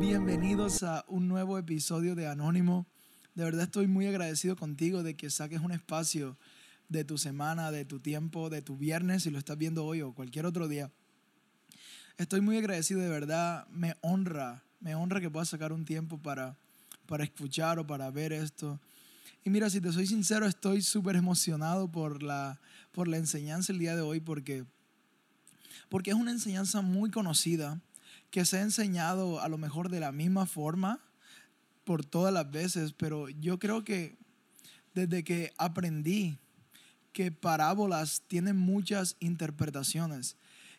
bienvenidos a un nuevo episodio de Anónimo. De verdad estoy muy agradecido contigo de que saques un espacio de tu semana, de tu tiempo, de tu viernes, si lo estás viendo hoy o cualquier otro día. Estoy muy agradecido, de verdad, me honra, me honra que puedas sacar un tiempo para, para escuchar o para ver esto. Y mira, si te soy sincero, estoy súper emocionado por la, por la enseñanza el día de hoy porque, porque es una enseñanza muy conocida que se ha enseñado a lo mejor de la misma forma por todas las veces, pero yo creo que desde que aprendí que parábolas tienen muchas interpretaciones,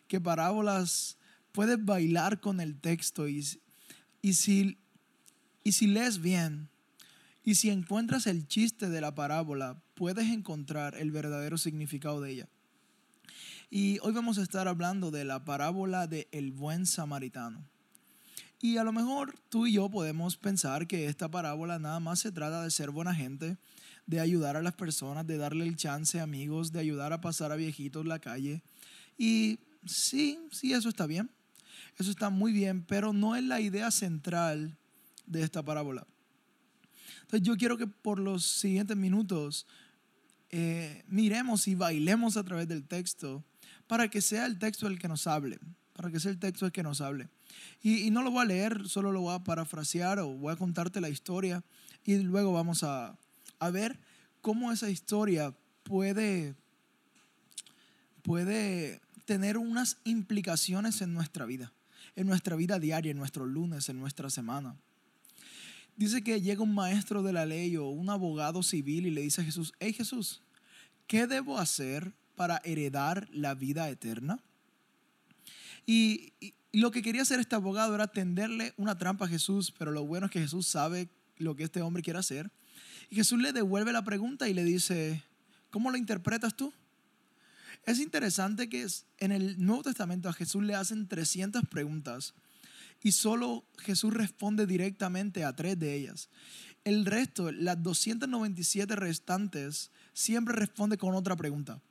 que parábolas puedes bailar con el texto y, y, si, y si lees bien y si encuentras el chiste de la parábola, puedes encontrar el verdadero significado de ella. Y hoy vamos a estar hablando de la parábola de el buen samaritano. Y a lo mejor tú y yo podemos pensar que esta parábola nada más se trata de ser buena gente, de ayudar a las personas, de darle el chance a amigos, de ayudar a pasar a viejitos la calle. Y sí, sí, eso está bien. Eso está muy bien, pero no es la idea central de esta parábola. Entonces yo quiero que por los siguientes minutos eh, miremos y bailemos a través del texto para que sea el texto el que nos hable, para que sea el texto el que nos hable. Y, no lo voy a leer, solo lo voy a parafrasear o voy a contarte la historia y luego vamos a, a ver cómo esa historia puede, puede tener unas implicaciones en nuestra vida, en nuestra vida diaria, en nuestros lunes, en nuestra semana. Dice que llega un maestro de la ley o un abogado civil y le dice a Jesús, hey Jesús, ¿qué debo hacer para heredar la vida eterna. Y, lo que quería hacer este abogado era tenderle una trampa a Jesús, pero lo bueno es que Jesús sabe lo que este hombre quiere hacer. Y Jesús le devuelve la pregunta y le dice, ¿cómo lo interpretas tú? Es interesante que en el Nuevo Testamento a Jesús le hacen 300 preguntas y solo Jesús responde directamente a tres de ellas. El resto, las 297 restantes, siempre responde con otra pregunta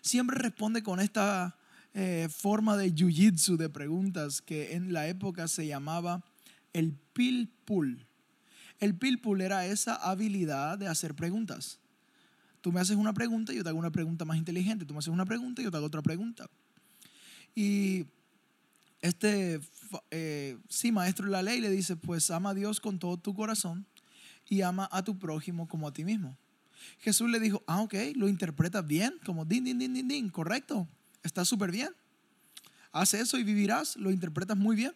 siempre responde con esta eh, forma de jiu-jitsu de preguntas que en la época se llamaba el pil-pul. El pil-pul era esa habilidad de hacer preguntas. Tú me haces una pregunta y yo te hago una pregunta más inteligente. Tú me haces una pregunta y yo te hago otra pregunta. Y este, eh, sí, maestro de la ley le dice, pues ama a Dios con todo tu corazón y ama a tu prójimo como a ti mismo. Jesús le dijo, ah, ok, lo interpretas bien, como din, din, din, din, din, correcto, está súper bien. Haz eso y vivirás, lo interpretas muy bien.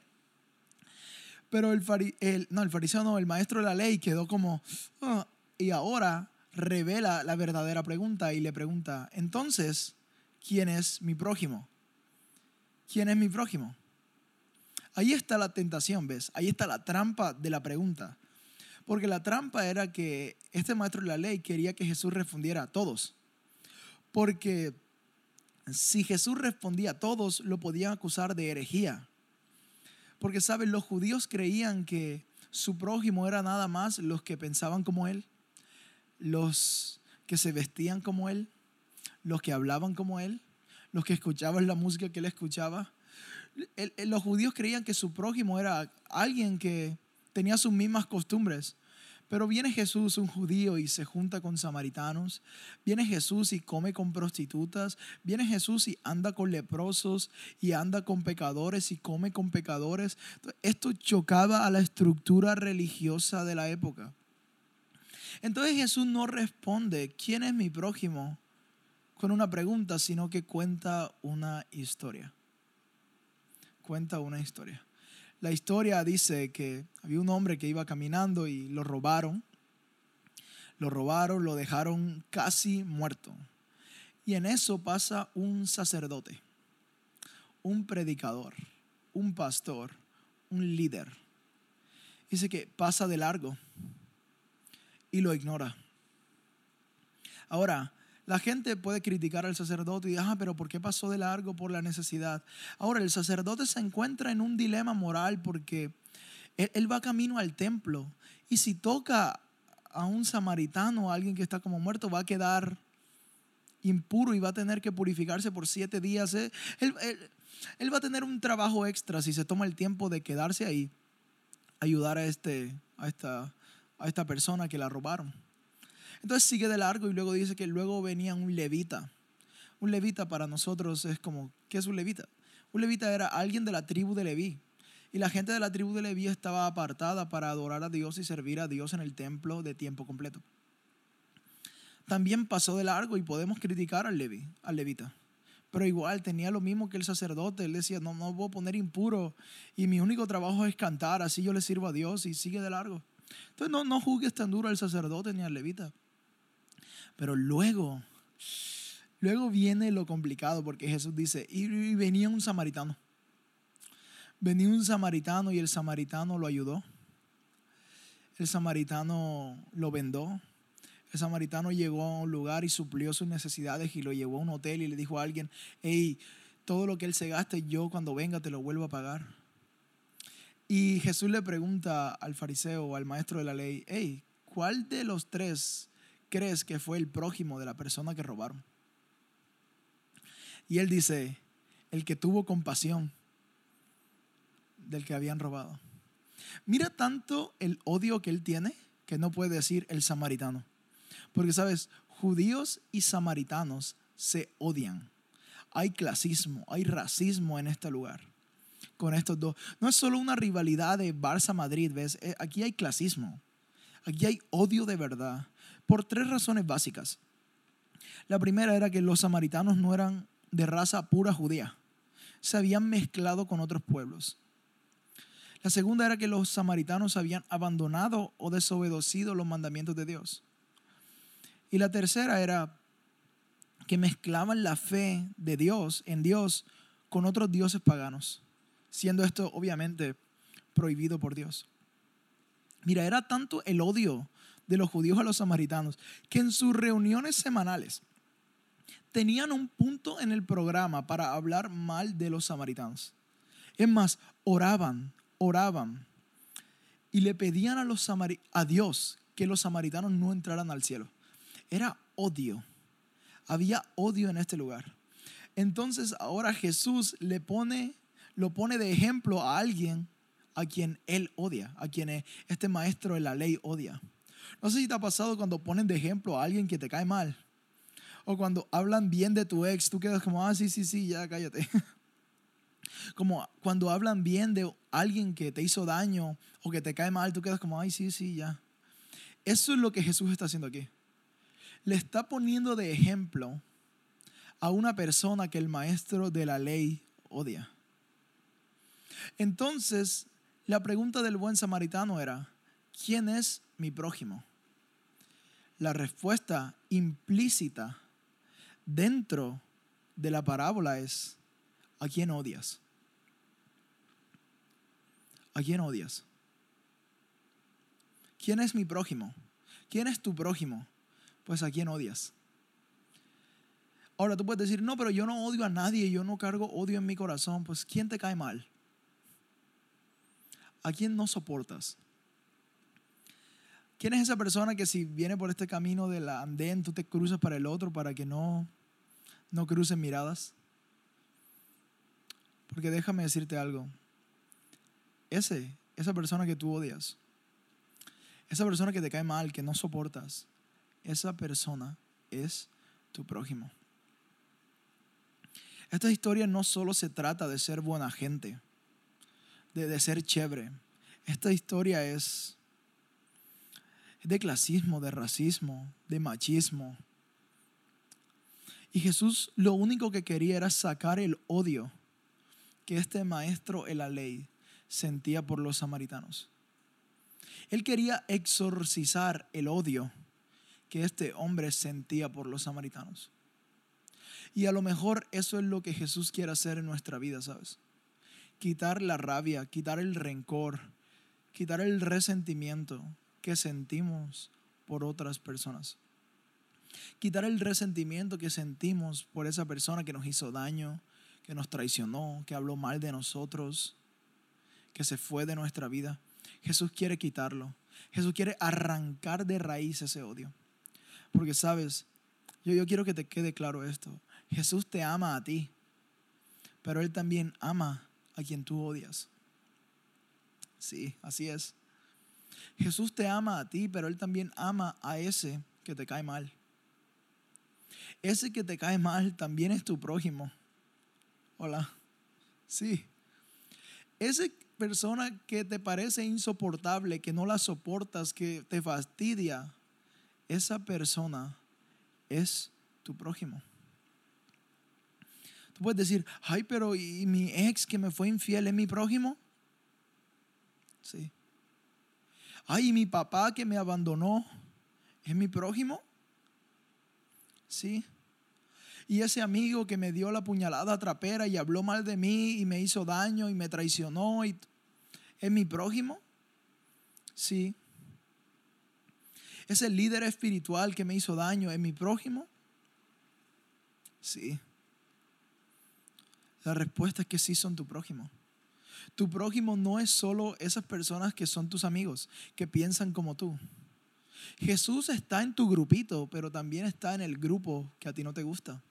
Pero el, el, no, el fariseo no, el maestro de la ley quedó como, ah", y ahora revela la verdadera pregunta y le pregunta, entonces, ¿quién es mi prójimo? ¿Quién es mi prójimo? Ahí está la tentación, ¿ves? Ahí está la trampa de la pregunta. Porque la trampa era que este maestro de la ley quería que Jesús respondiera a todos. Porque si Jesús respondía a todos, lo podían acusar de herejía. Porque, ¿saben? Los judíos creían que su prójimo era nada más los que pensaban como él, los que se vestían como él, los que hablaban como él, los que escuchaban la música que él escuchaba. los judíos creían que su prójimo era alguien que tenía sus mismas costumbres. Pero viene Jesús, un judío, y se junta con samaritanos. Viene Jesús y come con prostitutas. Viene Jesús y anda con leprosos y anda con pecadores y come con pecadores. Esto chocaba a la estructura religiosa de la época. Entonces Jesús no responde, ¿quién es mi prójimo? con una pregunta, sino que cuenta una historia. Cuenta una historia. La historia dice que había un hombre que iba caminando y lo robaron. Lo robaron, lo dejaron casi muerto. Y en eso pasa un sacerdote, un predicador, un pastor, un líder. Dice que pasa de largo y lo ignora. Ahora, la gente puede criticar al sacerdote y decir, ah, pero ¿por qué pasó de largo por la necesidad? Ahora, el sacerdote se encuentra en un dilema moral porque él, va camino al templo y si toca a un samaritano, a alguien que está como muerto, va a quedar impuro y va a tener que purificarse por siete días. Él, él, va a tener un trabajo extra si se toma el tiempo de quedarse ahí, ayudar a, este, a, esta, a esta persona que la robaron. Entonces sigue de largo y luego dice que luego venía un levita. Un levita para nosotros es como, ¿qué es un levita? Un levita era alguien de la tribu de Leví. Y la gente de la tribu de Leví estaba apartada para adorar a Dios y servir a Dios en el templo de tiempo completo. También pasó de largo y podemos criticar al Leví, al levita. Pero igual tenía lo mismo que el sacerdote. Él decía, no, no voy a poner impuro y mi único trabajo es cantar, así yo le sirvo a Dios y sigue de largo. Entonces no, no juzgues tan duro al sacerdote ni al levita. Pero luego, luego viene lo complicado porque Jesús dice, y venía un samaritano. Venía un samaritano y el samaritano lo ayudó. El samaritano lo vendó. El samaritano llegó a un lugar y suplió sus necesidades y lo llevó a un hotel y le dijo a alguien, hey, todo lo que él se gaste, yo cuando venga te lo vuelvo a pagar. Y Jesús le pregunta al fariseo al maestro de la ley, hey, ¿cuál de los tres crees que fue el prójimo de la persona que robaron? Y él dice, el que tuvo compasión del que habían robado. Mira tanto el odio que él tiene que no puede decir el samaritano. Porque, sabes, judíos y samaritanos se odian. Hay clasismo, hay racismo en este lugar con estos dos. No es solo una rivalidad de Barça-Madrid, ¿ves? Eh, aquí hay clasismo. Aquí hay odio de verdad. Por tres razones básicas. La primera era que los samaritanos no eran de raza pura judía. Se habían mezclado con otros pueblos. La segunda era que los samaritanos habían abandonado o desobedecido los mandamientos de Dios. Y la tercera era que mezclaban la fe de Dios en Dios con otros dioses paganos, siendo esto obviamente prohibido por Dios. Mira, era tanto el odio de los judíos a los samaritanos que en sus reuniones semanales tenían un punto en el programa para hablar mal de los samaritanos. Es más, oraban oraban y le pedían a, los a Dios que los samaritanos no entraran al cielo. Era odio. Había odio en este lugar. Entonces ahora Jesús le pone, lo pone de ejemplo a alguien a quien él odia, a quien este maestro de la ley odia. No sé si te ha pasado cuando ponen de ejemplo a alguien que te cae mal. O cuando hablan bien de tu ex, tú quedas como, ah, sí, sí, sí, ya cállate. Como cuando hablan bien de alguien que te hizo daño o que te cae mal, tú quedas como, ay, sí, sí, ya. Eso es lo que Jesús está haciendo aquí. Le está poniendo de ejemplo a una persona que el maestro de la ley odia. Entonces, la pregunta del buen samaritano era, ¿quién es mi prójimo? La respuesta implícita dentro de la parábola es, ¿a quién odias? ¿A quién odias? ¿Quién es mi prójimo? ¿Quién es tu prójimo? Pues a quién odias. Ahora tú puedes decir, no, pero yo no odio a nadie, yo no cargo odio en mi corazón. Pues ¿quién te cae mal? ¿A quién no soportas? ¿Quién es esa persona que si viene por este camino del andén, tú te cruzas para el otro para que no, no crucen miradas? Porque déjame decirte algo ese, esa persona que tú odias, esa persona que te cae mal, que no soportas, esa persona es tu prójimo. Esta historia no solo se trata de ser buena gente, de, de ser chévere. Esta historia es, es de clasismo, de racismo, de machismo. Y Jesús lo único que quería era sacar el odio que este maestro en la ley sentía por los samaritanos. Él quería exorcizar el odio que este hombre sentía por los samaritanos. Y a lo mejor eso es lo que Jesús quiere hacer en nuestra vida, ¿sabes? Quitar la rabia, quitar el rencor, quitar el resentimiento que sentimos por otras personas. Quitar el resentimiento que sentimos por esa persona que nos hizo daño, que nos traicionó, que habló mal de nosotros, que se fue de nuestra vida. Jesús quiere quitarlo. Jesús quiere arrancar de raíz ese odio. Porque sabes, Yo, yo quiero que te quede claro esto. Jesús te ama a ti, pero Él también ama a quien tú odias. Sí, así es. Jesús te ama a ti, pero Él también ama a ese que te cae mal. Ese que te cae mal también es tu prójimo. Hola. Sí. Esa persona que te parece insoportable, que no la soportas, que te fastidia, esa persona es tu prójimo. Tú puedes decir, ay, pero ¿y mi ex que me fue infiel es mi prójimo? Sí. Ay, ¿y mi papá que me abandonó es mi prójimo? Sí. Y ese amigo que me dio la puñalada trapera y habló mal de mí y me hizo daño y me traicionó, y, ¿es mi prójimo? Sí. Ese líder espiritual que me hizo daño, ¿es mi prójimo? Sí. La respuesta es que sí son tu prójimo. Tu prójimo no es solo esas personas que son tus amigos, que piensan como tú. Jesús está en tu grupito, pero también está en el grupo que a ti no te gusta.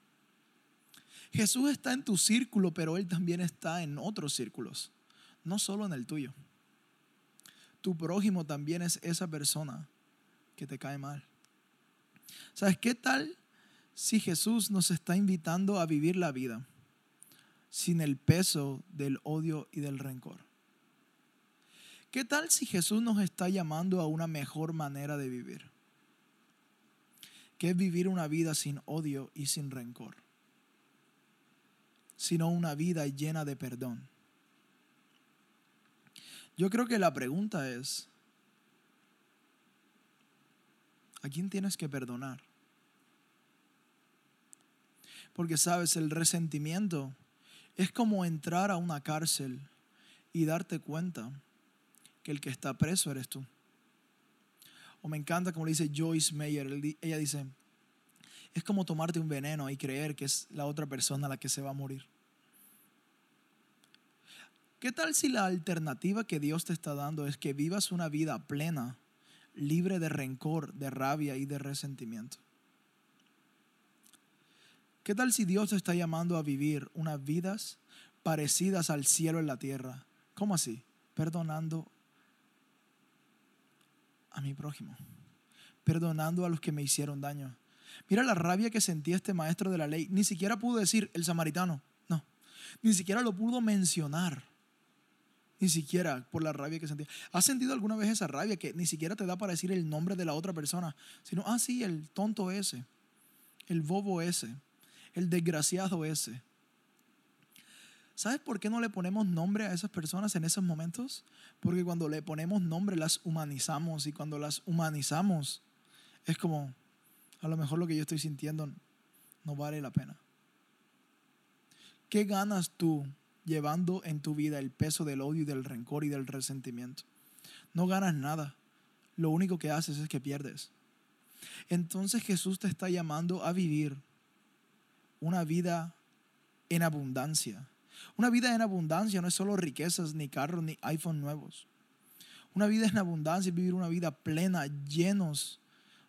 Jesús está en tu círculo, pero Él también está en otros círculos, no solo en el tuyo. Tu prójimo también es esa persona que te cae mal. ¿Sabes qué tal si Jesús nos está invitando a vivir la vida sin el peso del odio y del rencor? ¿Qué tal si Jesús nos está llamando a una mejor manera de vivir? Que es vivir una vida sin odio y sin rencor, sino una vida llena de perdón. Yo creo que la pregunta es, ¿a quién tienes que perdonar? Porque sabes, el resentimiento es como entrar a una cárcel y darte cuenta que el que está preso eres tú. O me encanta como le dice Joyce Meyer, ella dice, es como tomarte un veneno y creer que es la otra persona la que se va a morir. ¿Qué tal si la alternativa que Dios te está dando es que vivas una vida plena, libre de rencor, de rabia y de resentimiento? ¿Qué tal si Dios te está llamando a vivir unas vidas parecidas al cielo en la tierra? ¿Cómo así? Perdonando a mi prójimo, perdonando a los que me hicieron daño. Mira la rabia que sentía este maestro de la ley. Ni siquiera pudo decir el samaritano, no. Ni siquiera lo pudo mencionar. Ni siquiera por la rabia que sentía. ¿Has sentido alguna vez esa rabia que ni siquiera te da para decir el nombre de la otra persona? Sino, ah, sí, el tonto ese, el bobo ese, el desgraciado ese. ¿Sabes por qué no le ponemos nombre a esas personas en esos momentos? Porque cuando le ponemos nombre las humanizamos y cuando las humanizamos es como, a lo mejor lo que yo estoy sintiendo no vale la pena. ¿Qué ganas tú llevando en tu vida el peso del odio y del rencor y del resentimiento? No ganas nada. Lo único que haces es que pierdes. Entonces Jesús te está llamando a vivir una vida en abundancia una vida en abundancia no es solo riquezas, ni carros, ni iPhone nuevos. Una vida en abundancia es vivir una vida plena, llenos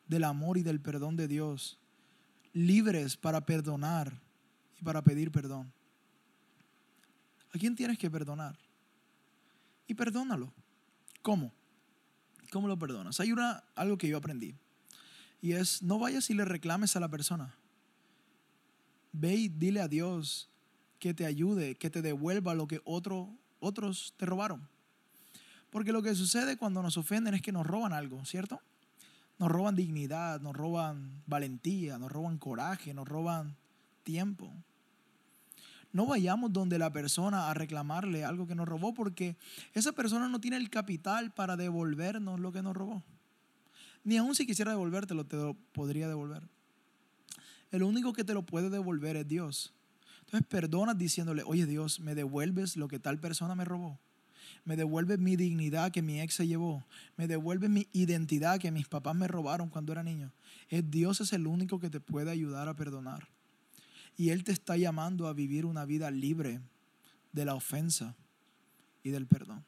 del amor y del perdón de Dios, libres para perdonar y para pedir perdón. ¿A quién tienes que perdonar? Y perdónalo. ¿Cómo? ¿Cómo lo perdonas? Hay una, algo que yo aprendí. Y es, no vayas y le reclames a la persona. Ve y dile a Dios, que te ayude, que te devuelva lo que otros te robaron. Porque lo que sucede cuando nos ofenden es que nos roban algo, ¿cierto? Nos roban dignidad, nos roban valentía, nos roban coraje, nos roban tiempo. No vayamos donde la persona a reclamarle algo que nos robó porque esa persona no tiene el capital para devolvernos lo que nos robó. Ni aun si quisiera devolvértelo, te lo podría devolver. El único que te lo puede devolver es Dios. Entonces perdonas diciéndole, oye Dios, me devuelves lo que tal persona me robó. Me devuelves mi dignidad que mi ex se llevó. Me devuelves mi identidad que mis papás me robaron cuando era niño. Es Dios es el único que te puede ayudar a perdonar. Y Él te está llamando a vivir una vida libre de la ofensa y del perdón.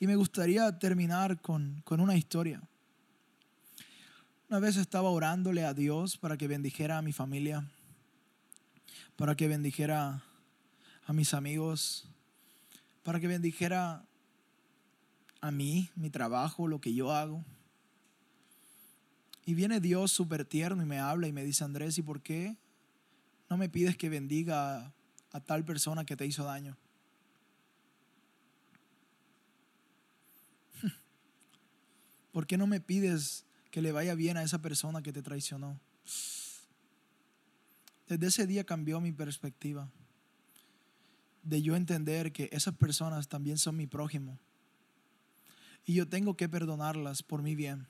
Y me gustaría terminar con, con una historia. Una vez estaba orándole a Dios para que bendijera a mi familia, para que bendijera a mis amigos, para que bendijera a mí, mi trabajo, lo que yo hago. Y viene Dios súper tierno y me habla y me dice, Andrés, ¿y por qué no me pides que bendiga a, tal persona que te hizo daño? ¿Por qué no me pides que le vaya bien a esa persona que te traicionó? Desde ese día cambió mi perspectiva de yo entender que esas personas también son mi prójimo y yo tengo que perdonarlas por mi bien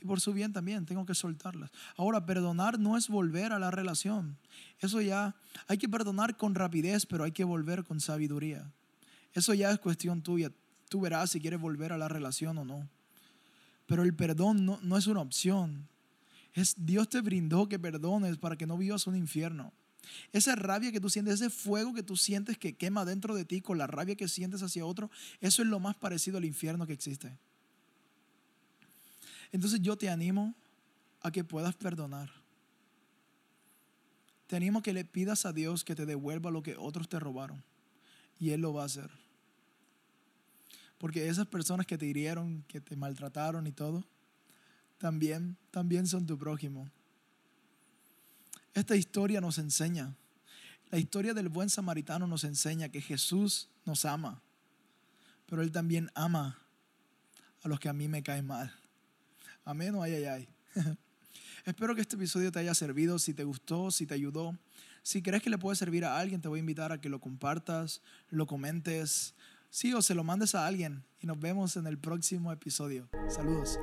y por su bien también, tengo que soltarlas. Ahora, perdonar no es volver a la relación. Eso ya, hay que perdonar con rapidez, pero hay que volver con sabiduría. Eso ya es cuestión tuya. Tú verás si quieres volver a la relación o no. Pero el perdón no, no es una opción. Es Dios te brindó que perdones para que no vivas un infierno. Esa rabia que tú sientes, ese fuego que tú sientes que quema dentro de ti con la rabia que sientes hacia otro, eso es lo más parecido al infierno que existe. Entonces yo te animo a que puedas perdonar. Te animo a que le pidas a Dios que te devuelva lo que otros te robaron. Y Él lo va a hacer. Porque esas personas que te hirieron, que te maltrataron y todo, también, también son tu prójimo. Esta historia nos enseña, la historia del buen samaritano nos enseña que Jesús nos ama, pero Él también ama a los que a mí me caen mal. Amén o ay, ay. Espero que este episodio te haya servido. Si te gustó, si te ayudó, si crees que le puede servir a alguien, te voy a invitar a que lo compartas, lo comentes, sí, o se lo mandes a alguien. Y nos vemos en el próximo episodio. Saludos.